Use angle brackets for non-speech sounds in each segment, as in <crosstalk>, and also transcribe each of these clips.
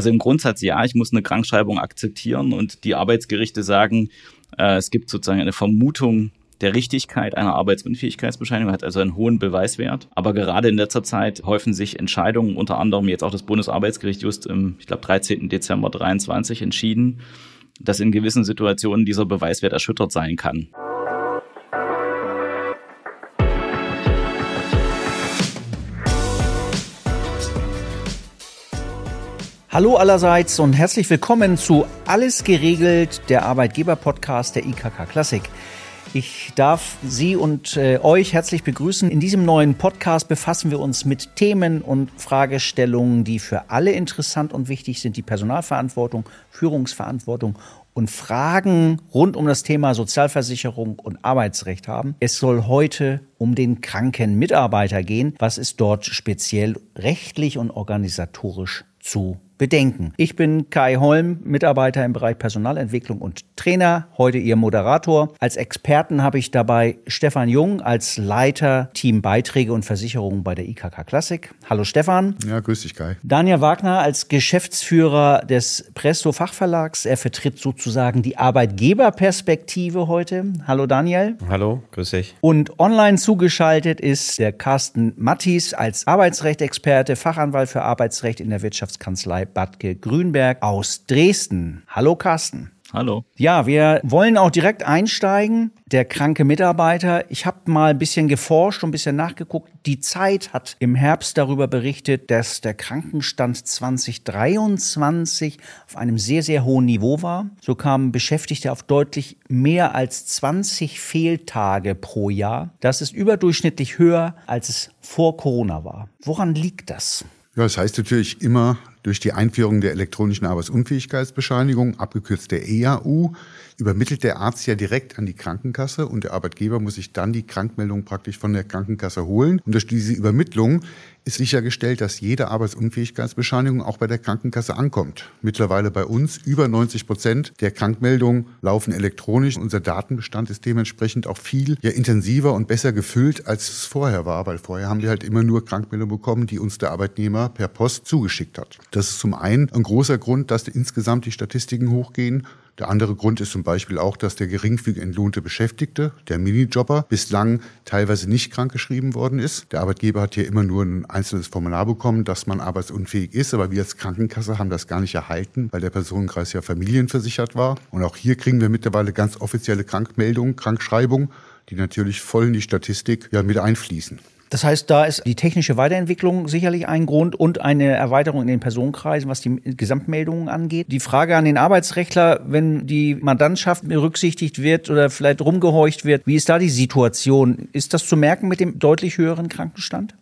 Also im Grundsatz ja, ich muss eine Krankschreibung akzeptieren und die Arbeitsgerichte sagen, äh, es gibt sozusagen eine Vermutung der Richtigkeit einer Arbeitsunfähigkeitsbescheinigung, hat also einen hohen Beweiswert. Aber gerade in letzter Zeit häufen sich Entscheidungen, unter anderem jetzt auch das Bundesarbeitsgericht just im, ich glaube, 13. Dezember 23 entschieden, dass in gewissen Situationen dieser Beweiswert erschüttert sein kann. Hallo allerseits und herzlich willkommen zu Alles geregelt, der Arbeitgeber-Podcast der IKK Klassik. Ich darf Sie und äh, euch herzlich begrüßen. In diesem neuen Podcast befassen wir uns mit Themen und Fragestellungen, die für alle interessant und wichtig sind. Die Personalverantwortung, Führungsverantwortung und Fragen rund um das Thema Sozialversicherung und Arbeitsrecht haben. Es soll heute um den kranken Mitarbeiter gehen. Was ist dort speziell rechtlich und organisatorisch zu bedenken. Ich bin Kai Holm, Mitarbeiter im Bereich Personalentwicklung und Trainer, heute Ihr Moderator. Als Experten habe ich dabei Stefan Jung als Leiter Team Beiträge und Versicherungen bei der IKK Klassik. Hallo Stefan. Ja, grüß dich Kai. Daniel Wagner als Geschäftsführer des Presto Fachverlags. Er vertritt sozusagen die Arbeitgeberperspektive heute. Hallo Daniel. Hallo, grüß dich. Und online zugeschaltet ist der Carsten Mattis als Arbeitsrechtexperte, Fachanwalt für Arbeitsrecht in der Wirtschaftskanzlei Badke Grünberg aus Dresden. Hallo Carsten. Hallo. Ja, wir wollen auch direkt einsteigen. Der kranke Mitarbeiter. Ich habe mal ein bisschen geforscht und ein bisschen nachgeguckt. Die Zeit hat im Herbst darüber berichtet, dass der Krankenstand 2023 auf einem sehr, sehr hohen Niveau war. So kamen Beschäftigte auf deutlich mehr als 20 Fehltage pro Jahr. Das ist überdurchschnittlich höher, als es vor Corona war. Woran liegt das? Ja, das heißt natürlich immer durch die Einführung der elektronischen Arbeitsunfähigkeitsbescheinigung, abgekürzt der EAU, übermittelt der Arzt ja direkt an die Krankenkasse und der Arbeitgeber muss sich dann die Krankmeldung praktisch von der Krankenkasse holen. Und durch diese Übermittlung ist sichergestellt, dass jede Arbeitsunfähigkeitsbescheinigung auch bei der Krankenkasse ankommt. Mittlerweile bei uns über 90 Prozent der Krankmeldungen laufen elektronisch. Unser Datenbestand ist dementsprechend auch viel ja, intensiver und besser gefüllt, als es vorher war, weil vorher haben wir halt immer nur Krankmeldungen bekommen, die uns der Arbeitnehmer per Post zugeschickt hat. Das ist zum einen ein großer Grund, dass insgesamt die Statistiken hochgehen. Der andere Grund ist zum Beispiel auch, dass der geringfügig entlohnte Beschäftigte, der Minijobber, bislang teilweise nicht krankgeschrieben worden ist. Der Arbeitgeber hat hier immer nur ein einzelnes Formular bekommen, dass man arbeitsunfähig ist, aber wir als Krankenkasse haben das gar nicht erhalten, weil der Personenkreis ja familienversichert war. Und auch hier kriegen wir mittlerweile ganz offizielle Krankmeldungen, Krankschreibungen, die natürlich voll in die Statistik ja mit einfließen. Das heißt, da ist die technische Weiterentwicklung sicherlich ein Grund und eine Erweiterung in den Personenkreisen, was die Gesamtmeldungen angeht. Die Frage an den Arbeitsrechtler, wenn die Mandantschaft berücksichtigt wird oder vielleicht rumgehorcht wird, wie ist da die Situation? Ist das zu merken mit dem deutlich höheren Krankenstand?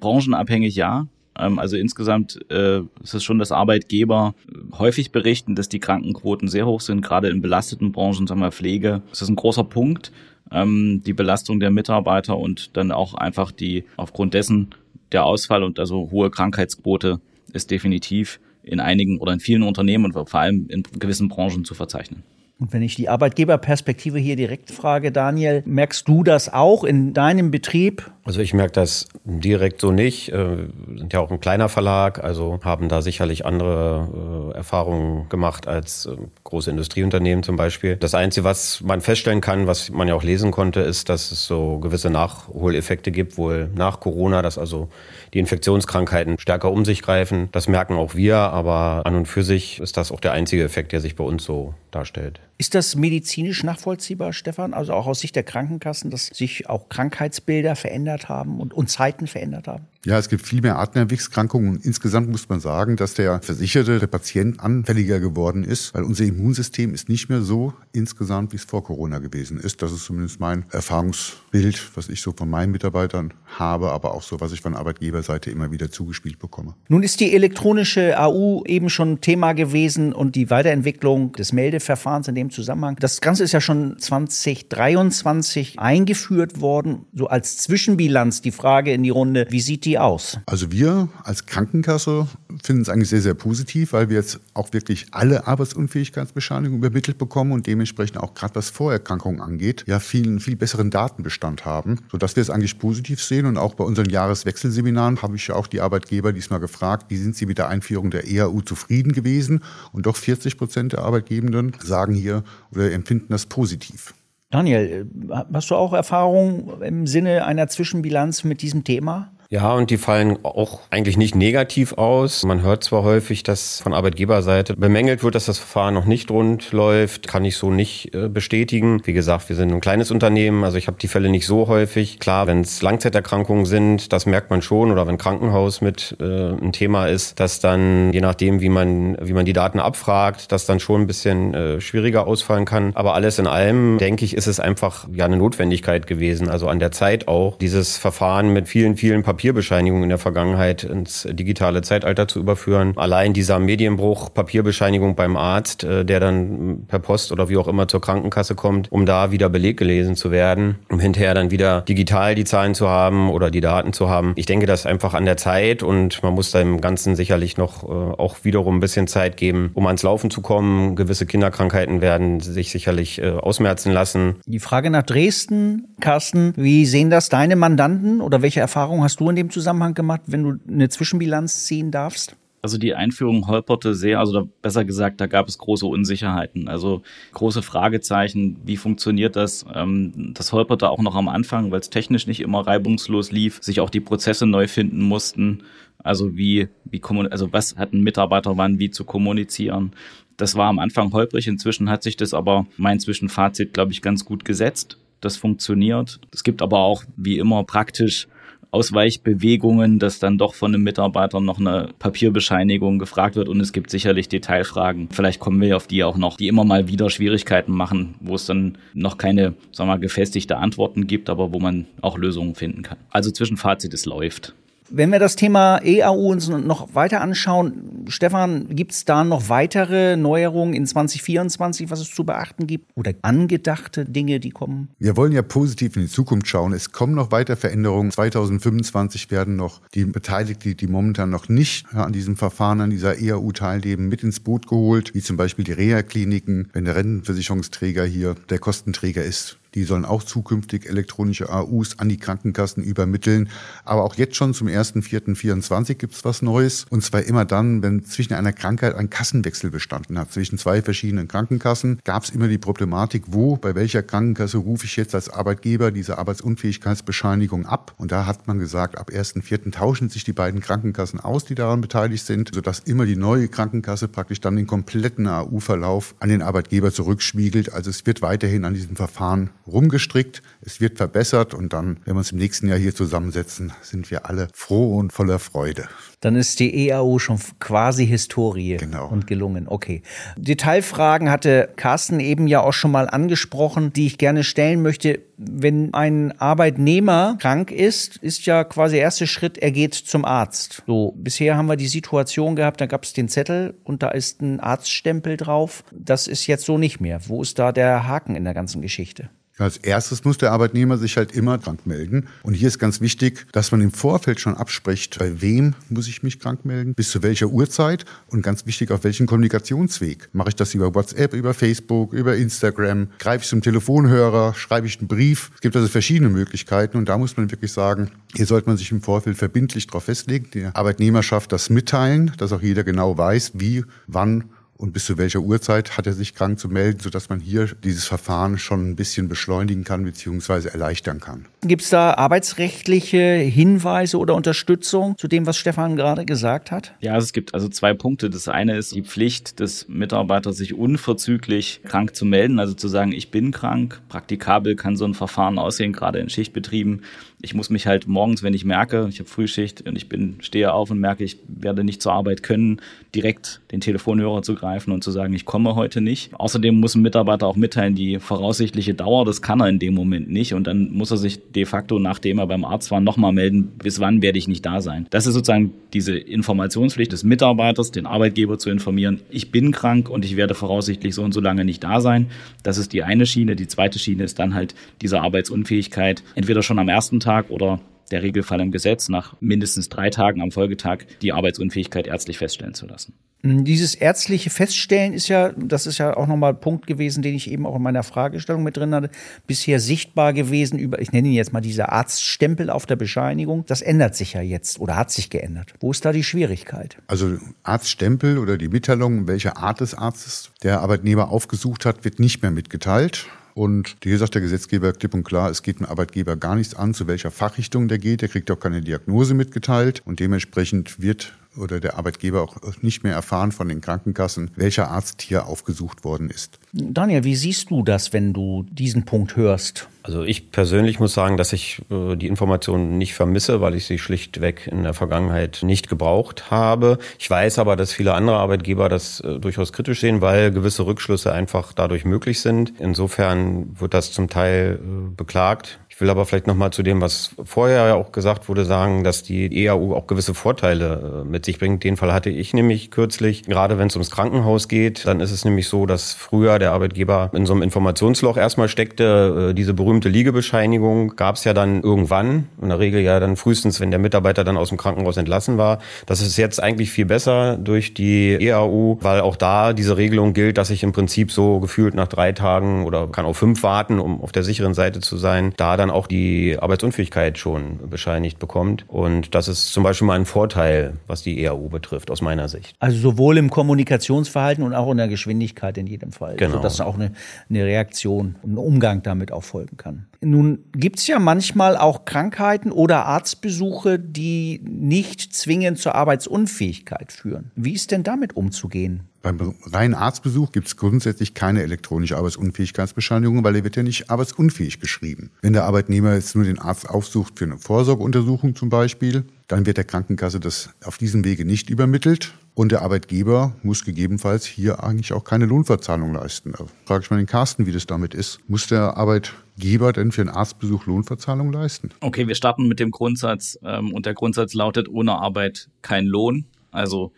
Branchenabhängig ja. Ähm, also insgesamt äh, ist es schon, dass Arbeitgeber häufig berichten, dass die Krankenquoten sehr hoch sind, gerade in belasteten Branchen, sagen wir Pflege. Das ist ein großer Punkt ähm, die Belastung der Mitarbeiter und dann auch einfach die aufgrund dessen der Ausfall und also hohe Krankheitsquote ist definitiv in einigen oder in vielen Unternehmen und vor allem in gewissen Branchen zu verzeichnen. Und wenn ich die Arbeitgeberperspektive hier direkt frage, Daniel, merkst du das auch in deinem Betrieb? Also ich merke das direkt so nicht. Wir äh, sind ja auch ein kleiner Verlag, also haben da sicherlich andere äh, Erfahrungen gemacht als äh, große Industrieunternehmen zum Beispiel. Das Einzige, was man feststellen kann, was man ja auch lesen konnte, ist, dass es so gewisse Nachholeffekte gibt, wohl nach Corona, dass also die Infektionskrankheiten stärker um sich greifen. Das merken auch wir, aber an und für sich ist das auch der einzige Effekt, der sich bei uns so darstellt. Ist das medizinisch nachvollziehbar, Stefan? Also auch aus Sicht der Krankenkassen, dass sich auch Krankheitsbilder verändert haben und, und Zeiten verändert haben? Ja, es gibt viel mehr Atemwegserkrankungen und insgesamt muss man sagen, dass der Versicherte, der Patient anfälliger geworden ist, weil unser Immunsystem ist nicht mehr so insgesamt, wie es vor Corona gewesen ist. Das ist zumindest mein Erfahrungsbild, was ich so von meinen Mitarbeitern habe, aber auch so, was ich von Arbeitgeberseite immer wieder zugespielt bekomme. Nun ist die elektronische AU eben schon Thema gewesen und die Weiterentwicklung des Meldeverfahrens in dem Zusammenhang. Das Ganze ist ja schon 2023 eingeführt worden, so als Zwischenbilanz die Frage in die Runde, wie sieht die aus? Also wir als Krankenkasse finden es eigentlich sehr, sehr positiv, weil wir jetzt auch wirklich alle Arbeitsunfähigkeitsbescheinigungen übermittelt bekommen und dementsprechend auch gerade was Vorerkrankungen angeht, ja viel, viel besseren Datenbestand haben, sodass wir es eigentlich positiv sehen. Und auch bei unseren Jahreswechselseminaren habe ich ja auch die Arbeitgeber diesmal gefragt, wie sind sie mit der Einführung der EAU zufrieden gewesen? Und doch 40 Prozent der Arbeitgebenden sagen hier oder empfinden das positiv. Daniel, hast du auch Erfahrung im Sinne einer Zwischenbilanz mit diesem Thema? Ja, und die fallen auch eigentlich nicht negativ aus. Man hört zwar häufig, dass von Arbeitgeberseite bemängelt wird, dass das Verfahren noch nicht rund läuft, kann ich so nicht äh, bestätigen. Wie gesagt, wir sind ein kleines Unternehmen, also ich habe die Fälle nicht so häufig. Klar, wenn es Langzeiterkrankungen sind, das merkt man schon, oder wenn Krankenhaus mit äh, ein Thema ist, dass dann, je nachdem, wie man, wie man die Daten abfragt, das dann schon ein bisschen äh, schwieriger ausfallen kann. Aber alles in allem, denke ich, ist es einfach ja eine Notwendigkeit gewesen, also an der Zeit auch, dieses Verfahren mit vielen, vielen Papieren Papierbescheinigung in der Vergangenheit ins digitale Zeitalter zu überführen. Allein dieser Medienbruch, Papierbescheinigung beim Arzt, äh, der dann per Post oder wie auch immer zur Krankenkasse kommt, um da wieder Beleg gelesen zu werden, um hinterher dann wieder digital die Zahlen zu haben oder die Daten zu haben. Ich denke, das ist einfach an der Zeit und man muss da im Ganzen sicherlich noch äh, auch wiederum ein bisschen Zeit geben, um ans Laufen zu kommen. Gewisse Kinderkrankheiten werden sich sicherlich äh, ausmerzen lassen. Die Frage nach Dresden, Carsten, wie sehen das deine Mandanten oder welche Erfahrungen hast du in dem Zusammenhang gemacht, wenn du eine Zwischenbilanz ziehen darfst? Also die Einführung holperte sehr, also besser gesagt, da gab es große Unsicherheiten, also große Fragezeichen, wie funktioniert das? Ähm, das holperte auch noch am Anfang, weil es technisch nicht immer reibungslos lief, sich auch die Prozesse neu finden mussten. Also wie, wie also was hat ein Mitarbeiter wann wie zu kommunizieren? Das war am Anfang holprig, inzwischen hat sich das aber mein Zwischenfazit, glaube ich, ganz gut gesetzt. Das funktioniert. Es gibt aber auch, wie immer, praktisch Ausweichbewegungen, dass dann doch von einem Mitarbeiter noch eine Papierbescheinigung gefragt wird und es gibt sicherlich Detailfragen. Vielleicht kommen wir auf die auch noch, die immer mal wieder Schwierigkeiten machen, wo es dann noch keine, sagen wir mal, gefestigte Antworten gibt, aber wo man auch Lösungen finden kann. Also Zwischenfazit, es läuft. Wenn wir das Thema EAU uns noch weiter anschauen, Stefan, gibt es da noch weitere Neuerungen in 2024, was es zu beachten gibt? Oder angedachte Dinge, die kommen? Wir wollen ja positiv in die Zukunft schauen. Es kommen noch weiter Veränderungen. 2025 werden noch die Beteiligten, die momentan noch nicht an diesem Verfahren, an dieser EAU teilnehmen, mit ins Boot geholt, wie zum Beispiel die Reha-Kliniken, wenn der Rentenversicherungsträger hier der Kostenträger ist die sollen auch zukünftig elektronische AUs an die Krankenkassen übermitteln. Aber auch jetzt schon zum 1.4.24 gibt es was Neues. Und zwar immer dann, wenn zwischen einer Krankheit ein Kassenwechsel bestanden hat. Zwischen zwei verschiedenen Krankenkassen gab es immer die Problematik, wo, bei welcher Krankenkasse rufe ich jetzt als Arbeitgeber diese Arbeitsunfähigkeitsbescheinigung ab. Und da hat man gesagt, ab 1.4. tauschen sich die beiden Krankenkassen aus, die daran beteiligt sind, sodass immer die neue Krankenkasse praktisch dann den kompletten AU-Verlauf an den Arbeitgeber zurückspiegelt. Also es wird weiterhin an diesem Verfahren rumgestrickt, es wird verbessert und dann, wenn wir uns im nächsten Jahr hier zusammensetzen, sind wir alle froh und voller Freude. Dann ist die EAU schon quasi Historie genau. und gelungen. Okay. Detailfragen hatte Carsten eben ja auch schon mal angesprochen, die ich gerne stellen möchte. Wenn ein Arbeitnehmer krank ist, ist ja quasi der erste Schritt, er geht zum Arzt. So, bisher haben wir die Situation gehabt, da gab es den Zettel und da ist ein Arztstempel drauf. Das ist jetzt so nicht mehr. Wo ist da der Haken in der ganzen Geschichte? Als erstes muss der Arbeitnehmer sich halt immer krank melden. Und hier ist ganz wichtig, dass man im Vorfeld schon abspricht, bei wem muss ich mich krank melden, bis zu welcher Uhrzeit und ganz wichtig, auf welchen Kommunikationsweg. Mache ich das über WhatsApp, über Facebook, über Instagram? Greife ich zum Telefonhörer? Schreibe ich einen Brief? Es gibt also verschiedene Möglichkeiten und da muss man wirklich sagen, hier sollte man sich im Vorfeld verbindlich darauf festlegen, der Arbeitnehmerschaft das mitteilen, dass auch jeder genau weiß, wie, wann und bis zu welcher Uhrzeit hat er sich krank zu melden, sodass man hier dieses Verfahren schon ein bisschen beschleunigen kann bzw. erleichtern kann. Gibt es da arbeitsrechtliche Hinweise oder Unterstützung zu dem, was Stefan gerade gesagt hat? Ja, es gibt also zwei Punkte. Das eine ist die Pflicht des Mitarbeiters, sich unverzüglich krank zu melden, also zu sagen, ich bin krank. Praktikabel kann so ein Verfahren aussehen, gerade in Schichtbetrieben. Ich muss mich halt morgens, wenn ich merke, ich habe Frühschicht und ich bin stehe auf und merke, ich werde nicht zur Arbeit können, direkt den Telefonhörer zu greifen und zu sagen, ich komme heute nicht. Außerdem muss ein Mitarbeiter auch mitteilen, die voraussichtliche Dauer, das kann er in dem Moment nicht und dann muss er sich de facto, nachdem er beim Arzt war, nochmal melden, bis wann werde ich nicht da sein. Das ist sozusagen diese Informationspflicht des Mitarbeiters, den Arbeitgeber zu informieren, ich bin krank und ich werde voraussichtlich so und so lange nicht da sein. Das ist die eine Schiene. Die zweite Schiene ist dann halt diese Arbeitsunfähigkeit, entweder schon am ersten Tag Folgetag oder der Regelfall im Gesetz, nach mindestens drei Tagen am Folgetag die Arbeitsunfähigkeit ärztlich feststellen zu lassen. Hm, dieses ärztliche Feststellen ist ja, das ist ja auch nochmal ein Punkt gewesen, den ich eben auch in meiner Fragestellung mit drin hatte, bisher sichtbar gewesen über, ich nenne ihn jetzt mal dieser Arztstempel auf der Bescheinigung. Das ändert sich ja jetzt oder hat sich geändert. Wo ist da die Schwierigkeit? Also Arztstempel oder die Mitteilung, welche Art des Arztes der Arbeitnehmer aufgesucht hat, wird nicht mehr mitgeteilt. Und hier sagt der Gesetzgeber klipp und klar, es geht dem Arbeitgeber gar nichts an, zu welcher Fachrichtung der geht. Der kriegt auch keine Diagnose mitgeteilt. Und dementsprechend wird oder der Arbeitgeber auch nicht mehr erfahren von den Krankenkassen, welcher Arzt hier aufgesucht worden ist. Daniel, wie siehst du das, wenn du diesen Punkt hörst? Also ich persönlich muss sagen, dass ich äh, die Informationen nicht vermisse, weil ich sie schlichtweg in der Vergangenheit nicht gebraucht habe. Ich weiß aber, dass viele andere Arbeitgeber das äh, durchaus kritisch sehen, weil gewisse Rückschlüsse einfach dadurch möglich sind. Insofern wird das zum Teil äh, beklagt. Ich will aber vielleicht nochmal zu dem, was vorher ja auch gesagt wurde, sagen, dass die EAU auch gewisse Vorteile äh, mit sich bringt. Den Fall hatte ich nämlich kürzlich. Gerade wenn es ums Krankenhaus geht, dann ist es nämlich so, dass früher der Arbeitgeber in so einem Informationsloch erstmal steckte. Äh, diese berühmte Liegebescheinigung gab es ja dann irgendwann, in der Regel ja dann frühestens, wenn der Mitarbeiter dann aus dem Krankenhaus entlassen war. Das ist jetzt eigentlich viel besser durch die EAU, weil auch da diese Regelung gilt, dass ich im Prinzip so gefühlt nach drei Tagen oder kann auch fünf warten, um auf der sicheren Seite zu sein, da dann auch die Arbeitsunfähigkeit schon bescheinigt bekommt. Und das ist zum Beispiel mal ein Vorteil, was die EAU betrifft, aus meiner Sicht. Also sowohl im Kommunikationsverhalten und auch in der Geschwindigkeit in jedem Fall. Genau. Sodass auch eine, eine Reaktion, ein Umgang damit auch folgen kann. Nun gibt es ja manchmal auch Krankheiten oder Arztbesuche, die nicht zwingend zur Arbeitsunfähigkeit führen. Wie ist denn damit umzugehen? Beim reinen Arztbesuch gibt es grundsätzlich keine elektronische Arbeitsunfähigkeitsbescheinigung, weil er wird ja nicht arbeitsunfähig geschrieben. Wenn der Arbeitnehmer jetzt nur den Arzt aufsucht für eine Vorsorgeuntersuchung zum Beispiel, dann wird der Krankenkasse das auf diesem Wege nicht übermittelt. Und der Arbeitgeber muss gegebenenfalls hier eigentlich auch keine Lohnverzahlung leisten. Da frage ich mal den Carsten, wie das damit ist. Muss der Arbeitgeber denn für einen Arztbesuch Lohnverzahlung leisten? Okay, wir starten mit dem Grundsatz ähm, und der Grundsatz lautet ohne Arbeit kein Lohn. Also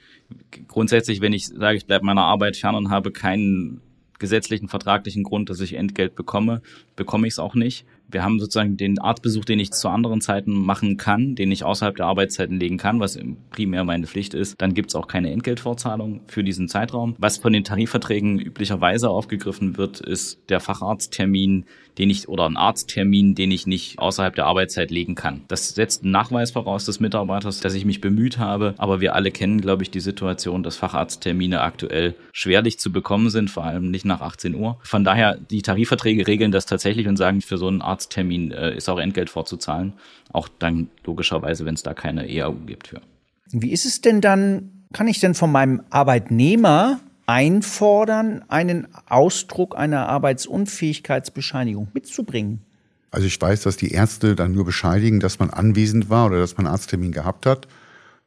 grundsätzlich, wenn ich sage, ich bleibe meiner Arbeit fern und habe keinen gesetzlichen, vertraglichen Grund, dass ich Entgelt bekomme, bekomme ich es auch nicht. Wir haben sozusagen den Arztbesuch, den ich zu anderen Zeiten machen kann, den ich außerhalb der Arbeitszeiten legen kann, was primär meine Pflicht ist. Dann gibt es auch keine Entgeltvorzahlung für diesen Zeitraum. Was von den Tarifverträgen üblicherweise aufgegriffen wird, ist der Facharzttermin, den ich oder ein Arzttermin, den ich nicht außerhalb der Arbeitszeit legen kann. Das setzt einen Nachweis voraus des Mitarbeiters, dass ich mich bemüht habe, aber wir alle kennen, glaube ich, die Situation, dass Facharzttermine aktuell schwerlich zu bekommen sind, vor allem nicht nach 18 Uhr. Von daher, die Tarifverträge regeln das tatsächlich und sagen, für so einen Arzttermin äh, ist auch Entgelt vorzuzahlen. Auch dann logischerweise, wenn es da keine EAU gibt für. Wie ist es denn dann, kann ich denn von meinem Arbeitnehmer einfordern, einen Ausdruck einer Arbeitsunfähigkeitsbescheinigung mitzubringen? Also ich weiß, dass die Ärzte dann nur bescheinigen, dass man anwesend war oder dass man einen Arzttermin gehabt hat.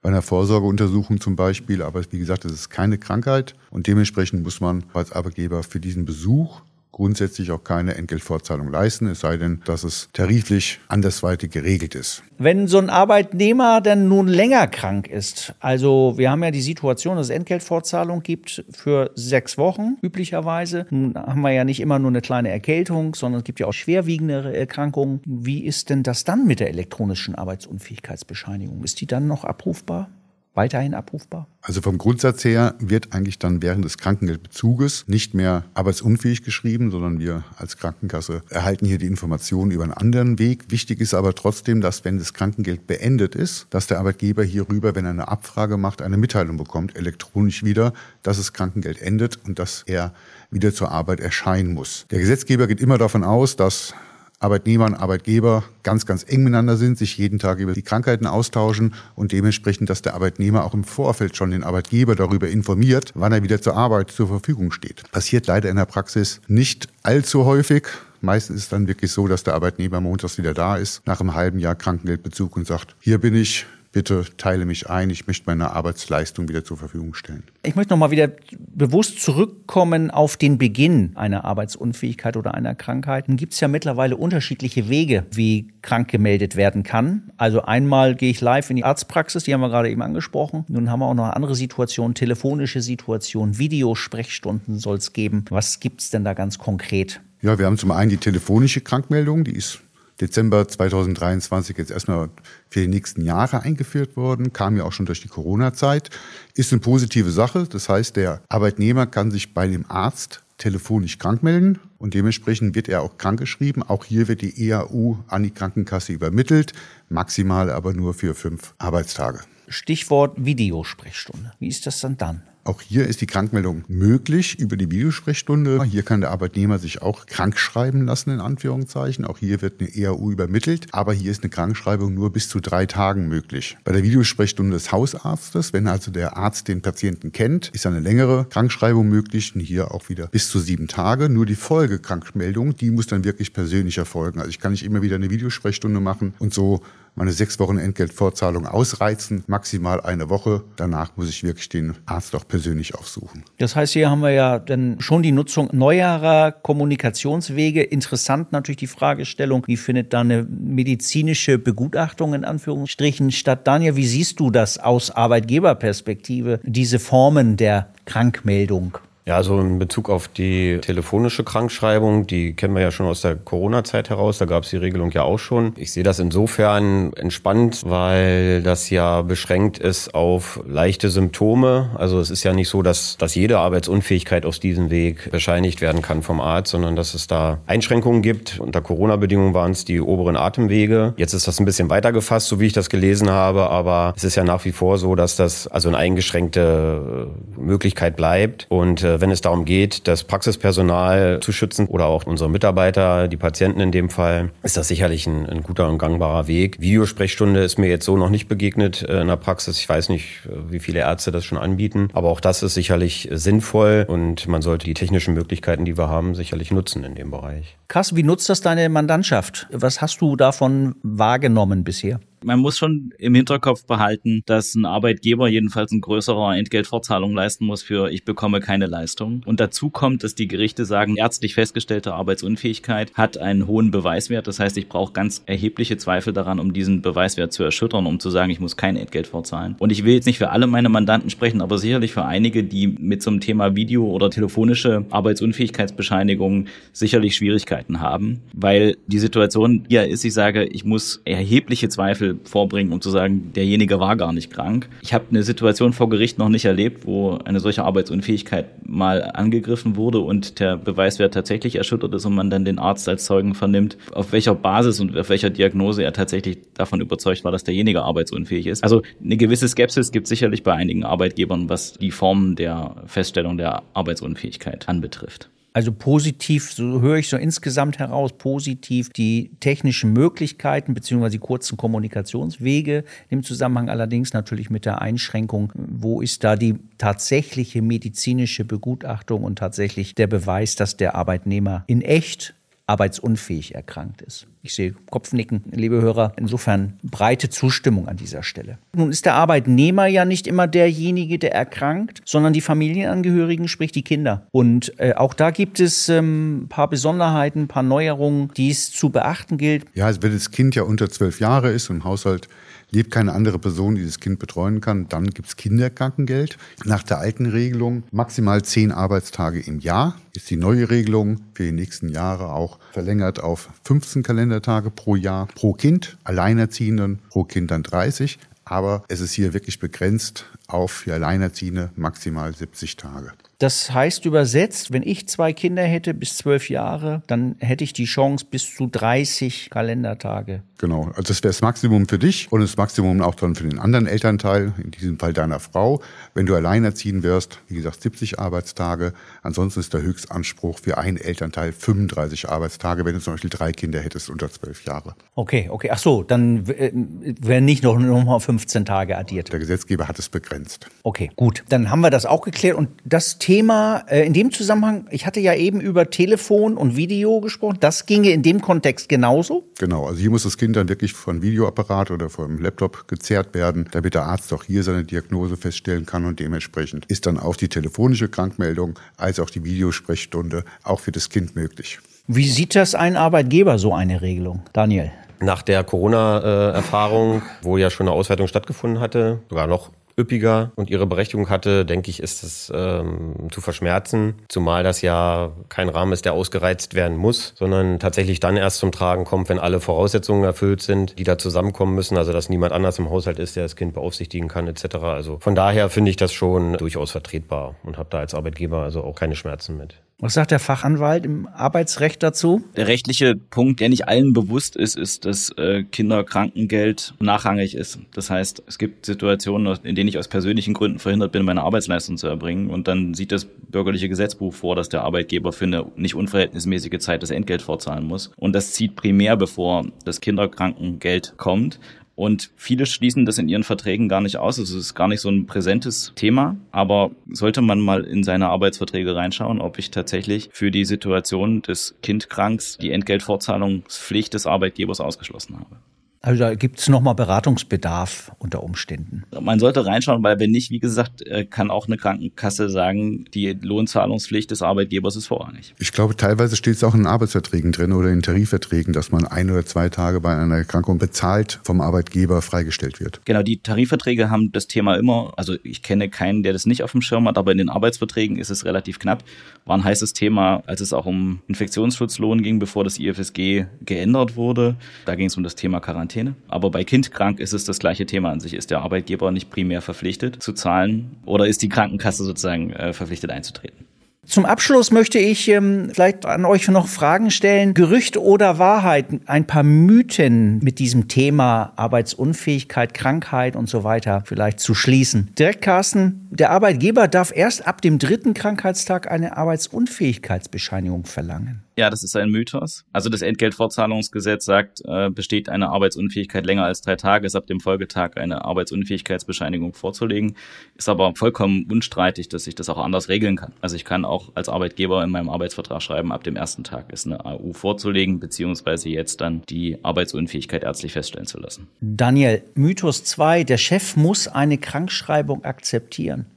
Bei einer Vorsorgeuntersuchung zum Beispiel. Aber wie gesagt, das ist keine Krankheit. Und dementsprechend muss man als Arbeitgeber für diesen Besuch grundsätzlich auch keine Entgeltfortzahlung leisten, es sei denn, dass es tariflich andersweitig geregelt ist. Wenn so ein Arbeitnehmer dann nun länger krank ist, also wir haben ja die Situation, dass es Entgeltfortzahlung gibt für sechs Wochen üblicherweise. Nun haben wir ja nicht immer nur eine kleine Erkältung, sondern es gibt ja auch schwerwiegendere Erkrankungen. Wie ist denn das dann mit der elektronischen Arbeitsunfähigkeitsbescheinigung? Ist die dann noch abrufbar? Weiterhin abrufbar? Also vom Grundsatz her wird eigentlich dann während des Krankengeldbezuges nicht mehr arbeitsunfähig geschrieben, sondern wir als Krankenkasse erhalten hier die Informationen über einen anderen Weg. Wichtig ist aber trotzdem, dass wenn das Krankengeld beendet ist, dass der Arbeitgeber hierüber, wenn er eine Abfrage macht, eine Mitteilung bekommt, elektronisch wieder, dass das Krankengeld endet und dass er wieder zur Arbeit erscheinen muss. Der Gesetzgeber geht immer davon aus, dass Arbeitnehmer und Arbeitgeber ganz, ganz eng miteinander sind, sich jeden Tag über die Krankheiten austauschen und dementsprechend, dass der Arbeitnehmer auch im Vorfeld schon den Arbeitgeber darüber informiert, wann er wieder zur Arbeit zur Verfügung steht. Passiert leider in der Praxis nicht allzu häufig. Meistens ist es dann wirklich so, dass der Arbeitnehmer montags wieder da ist, nach einem halben Jahr Krankengeldbezug und sagt, hier bin ich, bitte teile mich ein, ich möchte meine Arbeitsleistung wieder zur Verfügung stellen. Ich möchte nochmal wieder bewusst zurückkommen auf den Beginn einer Arbeitsunfähigkeit oder einer Krankheit. Nun gibt es ja mittlerweile unterschiedliche Wege, wie krank gemeldet werden kann. Also einmal gehe ich live in die Arztpraxis, die haben wir gerade eben angesprochen. Nun haben wir auch noch andere Situationen, telefonische Situationen, Videosprechstunden soll es geben. Was gibt es denn da ganz konkret? Ja, wir haben zum einen die telefonische Krankmeldung, die ist Dezember 2023 jetzt erstmal für die nächsten Jahre eingeführt worden, kam ja auch schon durch die Corona-Zeit, ist eine positive Sache. Das heißt, der Arbeitnehmer kann sich bei dem Arzt telefonisch krank melden und dementsprechend wird er auch krankgeschrieben. Auch hier wird die EAU an die Krankenkasse übermittelt, maximal aber nur für fünf Arbeitstage. Stichwort Videosprechstunde. Wie ist das dann dann? Auch hier ist die Krankmeldung möglich über die Videosprechstunde. Hier kann der Arbeitnehmer sich auch krank schreiben lassen, in Anführungszeichen. Auch hier wird eine EAU übermittelt. Aber hier ist eine Krankschreibung nur bis zu drei Tagen möglich. Bei der Videosprechstunde des Hausarztes, wenn also der Arzt den Patienten kennt, ist eine längere Krankschreibung möglich. Und hier auch wieder bis zu sieben Tage. Nur die Folgekrankmeldung, die muss dann wirklich persönlich erfolgen. Also ich kann nicht immer wieder eine Videosprechstunde machen und so meine sechs Wochen Entgeltfortzahlung ausreizen, maximal eine Woche. Danach muss ich wirklich den Arzt auch persönlich aufsuchen. Das heißt, hier haben wir ja dann schon die Nutzung neuerer Kommunikationswege. Interessant natürlich die Fragestellung, wie findet da eine medizinische Begutachtung in Anführungsstrichen statt? Daniel, wie siehst du das aus Arbeitgeberperspektive, diese Formen der Krankmeldung? Ja, also in Bezug auf die telefonische Krankschreibung, die kennen wir ja schon aus der Corona-Zeit heraus, da gab es die Regelung ja auch schon. Ich sehe das insofern entspannt, weil das ja beschränkt ist auf leichte Symptome. Also es ist ja nicht so, dass, dass jede Arbeitsunfähigkeit aus diesem Weg bescheinigt werden kann vom Arzt, sondern dass es da Einschränkungen gibt. Unter Corona-Bedingungen waren es die oberen Atemwege. Jetzt ist das ein bisschen weiter gefasst, so wie ich das gelesen habe, aber es ist ja nach wie vor so, dass das also eine eingeschränkte Möglichkeit bleibt und äh, wenn es darum geht, das Praxispersonal zu schützen oder auch unsere Mitarbeiter, die Patienten in dem Fall, ist das sicherlich ein, ein guter und gangbarer Weg. Videosprechstunde ist mir jetzt so noch nicht begegnet äh, in der Praxis. Ich weiß nicht, äh, wie viele Ärzte das schon anbieten, aber auch das ist sicherlich sinnvoll und man sollte die technischen Möglichkeiten, die wir haben, sicherlich nutzen in dem Bereich. Kass, wie nutzt das deine Mandantschaft? Was hast du davon wahrgenommen bisher? Man muss schon im Hinterkopf behalten, dass ein Arbeitgeber jedenfalls eine größere Entgeltfortzahlung leisten muss für ich bekomme keine Leistung. Und dazu kommt, dass die Gerichte sagen, ärztlich festgestellte Arbeitsunfähigkeit hat einen hohen Beweiswert. Das heißt, ich brauche ganz erhebliche Zweifel daran, um diesen Beweiswert zu erschüttern, um zu sagen, ich muss kein Entgelt vorzahlen. Und ich will jetzt nicht für alle meine Mandanten sprechen, aber sicherlich für einige, die mit so einem Thema Video oder telefonische Arbeitsunfähigkeitsbescheinigung sicherlich Schwierigkeiten haben, weil die Situation ja ist, ich sage, ich muss erhebliche Zweifel vorbringen, um zu sagen, derjenige war gar nicht krank. Ich habe eine Situation vor Gericht noch nicht erlebt, wo eine solche Arbeitsunfähigkeit mal angegriffen wurde und der Beweiswert tatsächlich erschüttert ist und man dann den Arzt als Zeugen vernimmt, auf welcher Basis und auf welcher Diagnose er tatsächlich davon überzeugt war, dass derjenige arbeitsunfähig ist. Also eine gewisse Skepsis gibt sicherlich bei einigen Arbeitgebern, was die Formen der Feststellung der Arbeitsunfähigkeit anbetrifft. Also positiv, so höre ich so insgesamt heraus, positiv die technischen Möglichkeiten beziehungsweise die kurzen Kommunikationswege im Zusammenhang allerdings natürlich mit der Einschränkung, wo ist da die tatsächliche medizinische Begutachtung und tatsächlich der Beweis, dass der Arbeitnehmer in echt arbeitsunfähig erkrankt ist. Ich sehe Kopfnicken, liebe Hörer. Insofern breite Zustimmung an dieser Stelle. Nun ist der Arbeitnehmer ja nicht immer derjenige, der erkrankt, sondern die Familienangehörigen, sprich die Kinder. Und äh, auch da gibt es ähm, ein paar Besonderheiten, ein paar Neuerungen, die es zu beachten gilt. Ja, also wenn das Kind ja unter zwölf Jahre ist und im Haushalt lebt keine andere Person, die das Kind betreuen kann, dann gibt es Kinderkrankengeld. Nach der alten Regelung maximal zehn Arbeitstage im Jahr ist die neue Regelung für die nächsten Jahre auch verlängert auf 15 Kalendertage pro Jahr pro Kind, Alleinerziehenden pro Kind dann 30. Aber es ist hier wirklich begrenzt auf für Alleinerziehende maximal 70 Tage. Das heißt übersetzt, wenn ich zwei Kinder hätte bis zwölf Jahre, dann hätte ich die Chance bis zu 30 Kalendertage. Genau, also das wäre das Maximum für dich und das Maximum auch dann für den anderen Elternteil, in diesem Fall deiner Frau. Wenn du alleinerziehen wirst, wie gesagt 70 Arbeitstage. Ansonsten ist der Höchstanspruch für einen Elternteil 35 Arbeitstage, wenn du zum Beispiel drei Kinder hättest unter zwölf Jahre. Okay, okay. Ach so, dann äh, werden nicht noch, noch mal 15 Tage addiert. Der Gesetzgeber hat es begrenzt. Okay, gut. Dann haben wir das auch geklärt und das Thema äh, in dem Zusammenhang, ich hatte ja eben über Telefon und Video gesprochen, das ginge in dem Kontext genauso? Genau, also hier muss das Kind dann wirklich von Videoapparat oder vom Laptop gezerrt werden, damit der Arzt auch hier seine Diagnose feststellen kann und dementsprechend ist dann auch die telefonische Krankmeldung als auch die Videosprechstunde auch für das Kind möglich. Wie sieht das ein Arbeitgeber, so eine Regelung? Daniel? Nach der Corona-Erfahrung, wo ja schon eine Auswertung stattgefunden hatte, sogar noch üppiger und ihre Berechtigung hatte, denke ich, ist es ähm, zu verschmerzen. Zumal das ja kein Rahmen ist, der ausgereizt werden muss, sondern tatsächlich dann erst zum Tragen kommt, wenn alle Voraussetzungen erfüllt sind, die da zusammenkommen müssen. Also dass niemand anders im Haushalt ist, der das Kind beaufsichtigen kann etc. Also von daher finde ich das schon durchaus vertretbar und habe da als Arbeitgeber also auch keine Schmerzen mit. Was sagt der Fachanwalt im Arbeitsrecht dazu? Der rechtliche Punkt, der nicht allen bewusst ist, ist, dass äh, Kinderkrankengeld nachrangig ist. Das heißt, es gibt Situationen, in denen ich aus persönlichen Gründen verhindert bin, meine Arbeitsleistung zu erbringen. Und dann sieht das bürgerliche Gesetzbuch vor, dass der Arbeitgeber für eine nicht unverhältnismäßige Zeit das Entgelt vorzahlen muss. Und das zieht primär, bevor das Kinderkrankengeld kommt. Und viele schließen das in ihren Verträgen gar nicht aus. Also es ist gar nicht so ein präsentes Thema. Aber sollte man mal in seine Arbeitsverträge reinschauen, ob ich tatsächlich für die Situation des Kindkranks die Entgeltfortzahlungspflicht des Arbeitgebers ausgeschlossen habe. Also da gibt es nochmal Beratungsbedarf unter Umständen. Man sollte reinschauen, weil wenn nicht, wie gesagt, äh, kann auch eine Krankenkasse sagen, die Lohnzahlungspflicht des Arbeitgebers ist vorrangig. Ich glaube, teilweise steht es auch in Arbeitsverträgen drin oder in Tarifverträgen, dass man ein oder zwei Tage bei einer Erkrankung bezahlt vom Arbeitgeber freigestellt wird. Genau, die Tarifverträge haben das Thema immer, also ich kenne keinen, der das nicht auf dem Schirm hat, aber in den Arbeitsverträgen ist es relativ knapp. War ein heißes Thema, als es auch um Infektionsschutzlohn ging, bevor das IFSG geändert wurde. Da ging es um das Thema Quarantäne. Quarantäne. Aber bei Kindkrank ist es das gleiche Thema an sich. Ist der Arbeitgeber nicht primär verpflichtet zu zahlen oder ist die Krankenkasse sozusagen äh, verpflichtet einzutreten? Zum Abschluss möchte ich ähm, vielleicht an euch noch Fragen stellen. Gerücht oder Wahrheit? Ein paar Mythen mit diesem Thema Arbeitsunfähigkeit, Krankheit und so weiter vielleicht zu schließen. Direkt, Carsten, der Arbeitgeber darf erst ab dem dritten Krankheitstag eine Arbeitsunfähigkeitsbescheinigung verlangen. Ja, das ist ein Mythos. Also das Entgeltfortzahlungsgesetz sagt, äh, besteht eine Arbeitsunfähigkeit länger als drei Tage, ist ab dem Folgetag eine Arbeitsunfähigkeitsbescheinigung vorzulegen. Ist aber vollkommen unstreitig, dass ich das auch anders regeln kann. Also ich kann auch als Arbeitgeber in meinem Arbeitsvertrag schreiben, ab dem ersten Tag ist eine AU vorzulegen, beziehungsweise jetzt dann die Arbeitsunfähigkeit ärztlich feststellen zu lassen. Daniel, Mythos 2, der Chef muss eine Krankschreibung akzeptieren.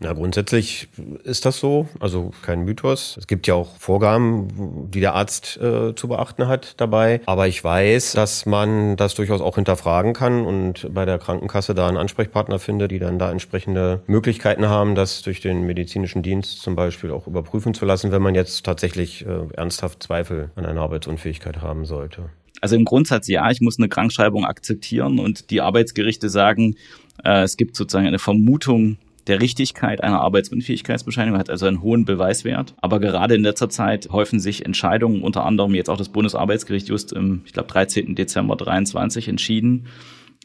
Na, grundsätzlich ist das so, also kein Mythos. Es gibt ja auch Vorgaben, die der Arzt äh, zu beachten hat dabei. Aber ich weiß, dass man das durchaus auch hinterfragen kann und bei der Krankenkasse da einen Ansprechpartner findet, die dann da entsprechende Möglichkeiten haben, das durch den medizinischen Dienst zum Beispiel auch überprüfen zu lassen, wenn man jetzt tatsächlich äh, ernsthaft Zweifel an einer Arbeitsunfähigkeit haben sollte. Also im Grundsatz ja, ich muss eine Krankschreibung akzeptieren und die Arbeitsgerichte sagen, äh, es gibt sozusagen eine Vermutung, der Richtigkeit einer Arbeitsunfähigkeitsbescheinigung, hat also einen hohen Beweiswert. Aber gerade in letzter Zeit häufen sich Entscheidungen, unter anderem jetzt auch das Bundesarbeitsgericht just im, ich glaube, 13. Dezember 23 entschieden,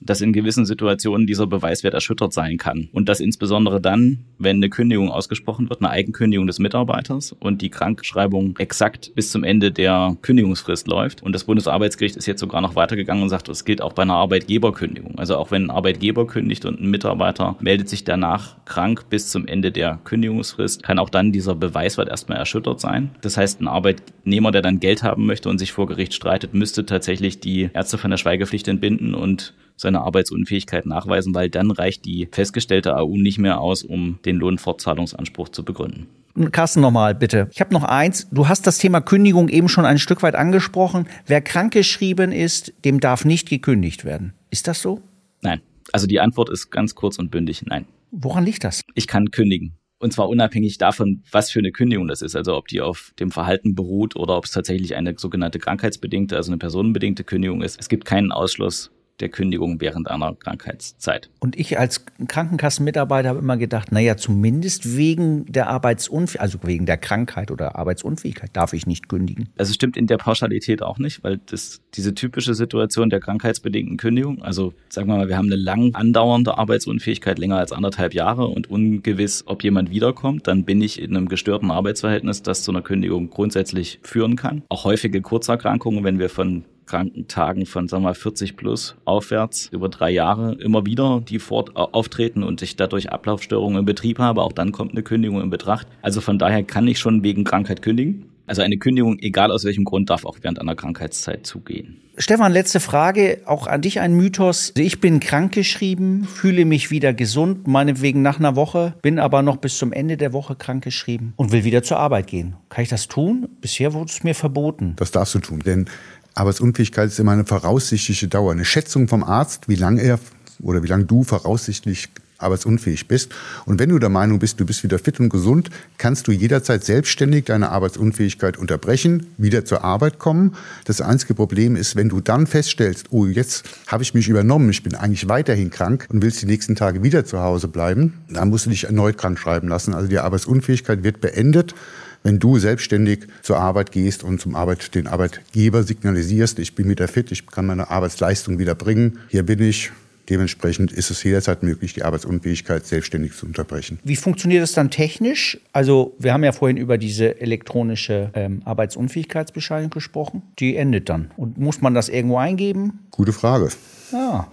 dass in gewissen Situationen dieser Beweiswert erschüttert sein kann. Und das insbesondere dann, wenn eine Kündigung ausgesprochen wird, eine Eigenkündigung des Mitarbeiters und die Krankschreibung exakt bis zum Ende der Kündigungsfrist läuft. Und das Bundesarbeitsgericht ist jetzt sogar noch weitergegangen und sagt, es gilt auch bei einer Arbeitgeberkündigung. Also auch wenn ein Arbeitgeber kündigt und ein Mitarbeiter meldet sich danach krank bis zum Ende der Kündigungsfrist, kann auch dann dieser Beweiswert erstmal erschüttert sein. Das heißt, ein Arbeitnehmer, der dann Geld haben möchte und sich vor Gericht streitet, müsste tatsächlich die Ärzte von der Schweigepflicht entbinden und seine Arbeitsunfähigkeit nachweisen, weil dann reicht die festgestellte AU nicht mehr aus, um den Lohnfortzahlungsanspruch zu begründen. Carsten nochmal, bitte. Ich habe noch eins. Du hast das Thema Kündigung eben schon ein Stück weit angesprochen. Wer krankgeschrieben ist, dem darf nicht gekündigt werden. Ist das so? Nein. Also die Antwort ist ganz kurz und bündig, nein. Woran liegt das? Ich kann kündigen. Und zwar unabhängig davon, was für eine Kündigung das ist. Also ob die auf dem Verhalten beruht oder ob es tatsächlich eine sogenannte krankheitsbedingte, also eine personenbedingte Kündigung ist. Es gibt keinen Ausschluss der Kündigung während einer Krankheitszeit. Und ich als Krankenkassenmitarbeiter habe immer gedacht, naja, zumindest wegen der Arbeitsunfähigkeit, also wegen der Krankheit oder Arbeitsunfähigkeit darf ich nicht kündigen. Also stimmt in der Pauschalität auch nicht, weil das diese typische Situation der krankheitsbedingten Kündigung, also sagen wir mal, wir haben eine lang andauernde Arbeitsunfähigkeit länger als anderthalb Jahre und ungewiss, ob jemand wiederkommt, dann bin ich in einem gestörten Arbeitsverhältnis, das zu einer Kündigung grundsätzlich führen kann. Auch häufige Kurzerkrankungen, wenn wir von Krankentagen von, sagen wir mal, 40 plus aufwärts über drei Jahre immer wieder, die fort auftreten und ich dadurch Ablaufstörungen im Betrieb habe. Auch dann kommt eine Kündigung in Betracht. Also von daher kann ich schon wegen Krankheit kündigen. Also eine Kündigung, egal aus welchem Grund, darf auch während einer Krankheitszeit zugehen. Stefan, letzte Frage, auch an dich ein Mythos. Ich bin krankgeschrieben, fühle mich wieder gesund, meinetwegen nach einer Woche, bin aber noch bis zum Ende der Woche krankgeschrieben und will wieder zur Arbeit gehen. Kann ich das tun? Bisher wurde es mir verboten. Das darfst du tun, denn Arbeitsunfähigkeit ist immer eine voraussichtliche Dauer, eine Schätzung vom Arzt, wie lange er oder wie lange du voraussichtlich arbeitsunfähig bist. Und wenn du der Meinung bist, du bist wieder fit und gesund, kannst du jederzeit selbstständig deine Arbeitsunfähigkeit unterbrechen, wieder zur Arbeit kommen. Das einzige Problem ist, wenn du dann feststellst, oh, jetzt habe ich mich übernommen, ich bin eigentlich weiterhin krank und willst die nächsten Tage wieder zu Hause bleiben, dann musst du dich erneut krank schreiben lassen. Also die Arbeitsunfähigkeit wird beendet wenn du selbstständig zur Arbeit gehst und zum Arbeit, den Arbeitgeber signalisierst, ich bin wieder fit, ich kann meine Arbeitsleistung wieder bringen, hier bin ich, Dementsprechend ist es jederzeit möglich, die Arbeitsunfähigkeit selbstständig zu unterbrechen. Wie funktioniert das dann technisch? Also wir haben ja vorhin über diese elektronische ähm, Arbeitsunfähigkeitsbescheinigung gesprochen. Die endet dann. Und muss man das irgendwo eingeben? Gute Frage. Ja,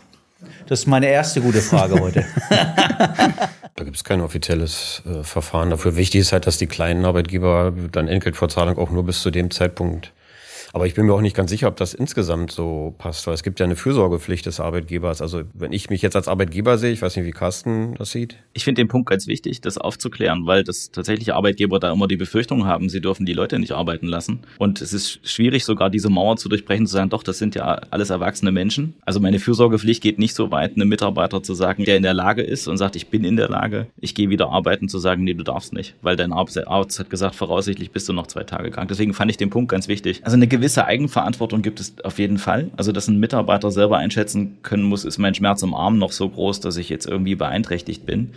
das ist meine erste gute Frage heute. <laughs> Da gibt es kein offizielles äh, Verfahren dafür. Wichtig ist halt, dass die kleinen Arbeitgeber dann Entgeltvorzahlung auch nur bis zu dem Zeitpunkt aber ich bin mir auch nicht ganz sicher, ob das insgesamt so passt, weil es gibt ja eine Fürsorgepflicht des Arbeitgebers. Also wenn ich mich jetzt als Arbeitgeber sehe, ich weiß nicht, wie Carsten das sieht. Ich finde den Punkt ganz wichtig, das aufzuklären, weil das tatsächliche Arbeitgeber da immer die Befürchtung haben, sie dürfen die Leute nicht arbeiten lassen. Und es ist schwierig, sogar diese Mauer zu durchbrechen, zu sagen, doch, das sind ja alles erwachsene Menschen. Also meine Fürsorgepflicht geht nicht so weit, einem Mitarbeiter zu sagen, der in der Lage ist und sagt, ich bin in der Lage, ich gehe wieder arbeiten, zu sagen, nee, du darfst nicht, weil dein Arzt hat gesagt, voraussichtlich bist du noch zwei Tage krank. Deswegen fand ich den Punkt ganz wichtig. Also eine Eigenverantwortung gibt es auf jeden Fall. Also, dass ein Mitarbeiter selber einschätzen können muss, ist mein Schmerz im Arm noch so groß, dass ich jetzt irgendwie beeinträchtigt bin.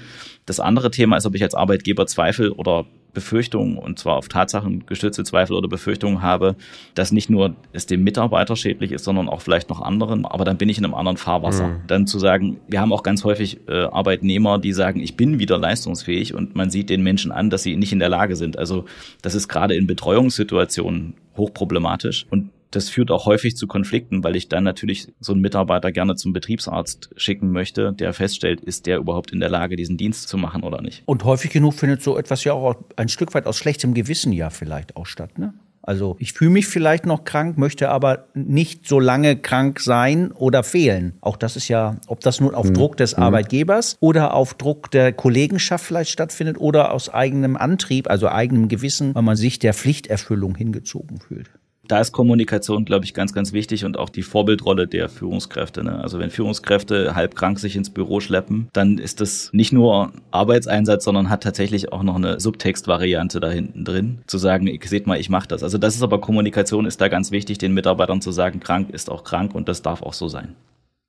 Das andere Thema ist, ob ich als Arbeitgeber Zweifel oder Befürchtungen, und zwar auf Tatsachen gestützte Zweifel oder Befürchtungen habe, dass nicht nur es dem Mitarbeiter schädlich ist, sondern auch vielleicht noch anderen. Aber dann bin ich in einem anderen Fahrwasser. Mhm. Dann zu sagen, wir haben auch ganz häufig äh, Arbeitnehmer, die sagen, ich bin wieder leistungsfähig und man sieht den Menschen an, dass sie nicht in der Lage sind. Also das ist gerade in Betreuungssituationen hochproblematisch. Und das führt auch häufig zu Konflikten, weil ich dann natürlich so einen Mitarbeiter gerne zum Betriebsarzt schicken möchte, der feststellt, ist der überhaupt in der Lage, diesen Dienst zu machen oder nicht. Und häufig genug findet so etwas ja auch ein Stück weit aus schlechtem Gewissen ja vielleicht auch statt, ne? Also ich fühle mich vielleicht noch krank, möchte aber nicht so lange krank sein oder fehlen. Auch das ist ja, ob das nun auf mhm. Druck des mhm. Arbeitgebers oder auf Druck der Kollegenschaft vielleicht stattfindet oder aus eigenem Antrieb, also eigenem Gewissen, weil man sich der Pflichterfüllung hingezogen fühlt da ist Kommunikation, glaube ich, ganz, ganz wichtig und auch die Vorbildrolle der Führungskräfte. Ne? Also wenn Führungskräfte halb krank sich ins Büro schleppen, dann ist das nicht nur Arbeitseinsatz, sondern hat tatsächlich auch noch eine Subtextvariante da hinten drin, zu sagen, seht mal, ich mache das. Also das ist aber Kommunikation, ist da ganz wichtig, den Mitarbeitern zu sagen, krank ist auch krank und das darf auch so sein.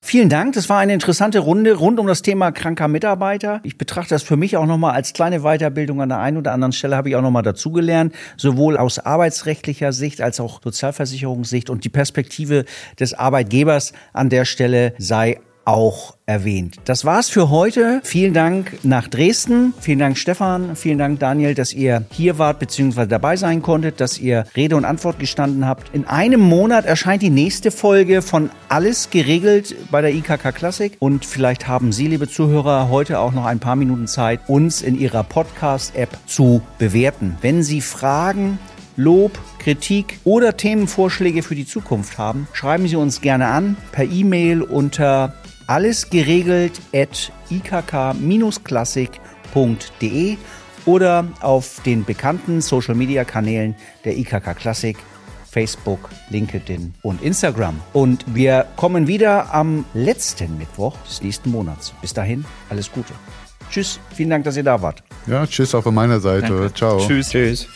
Vielen Dank. Das war eine interessante Runde rund um das Thema kranker Mitarbeiter. Ich betrachte das für mich auch nochmal als kleine Weiterbildung an der einen oder anderen Stelle habe ich auch nochmal dazugelernt, sowohl aus arbeitsrechtlicher Sicht als auch Sozialversicherungssicht und die Perspektive des Arbeitgebers an der Stelle sei auch erwähnt. Das war's für heute. Vielen Dank nach Dresden. Vielen Dank Stefan. Vielen Dank Daniel, dass ihr hier wart bzw. dabei sein konntet, dass ihr Rede und Antwort gestanden habt. In einem Monat erscheint die nächste Folge von Alles geregelt bei der IKK Klassik und vielleicht haben Sie, liebe Zuhörer, heute auch noch ein paar Minuten Zeit, uns in Ihrer Podcast-App zu bewerten. Wenn Sie Fragen Lob, Kritik oder Themenvorschläge für die Zukunft haben, schreiben Sie uns gerne an per E-Mail unter alles geregelt at ikk-klassik.de oder auf den bekannten Social Media Kanälen der IKK Klassik, Facebook, LinkedIn und Instagram. Und wir kommen wieder am letzten Mittwoch des nächsten Monats. Bis dahin, alles Gute. Tschüss, vielen Dank, dass ihr da wart. Ja, tschüss auch von meiner Seite. Danke. Ciao. Tschüss. Tschüss.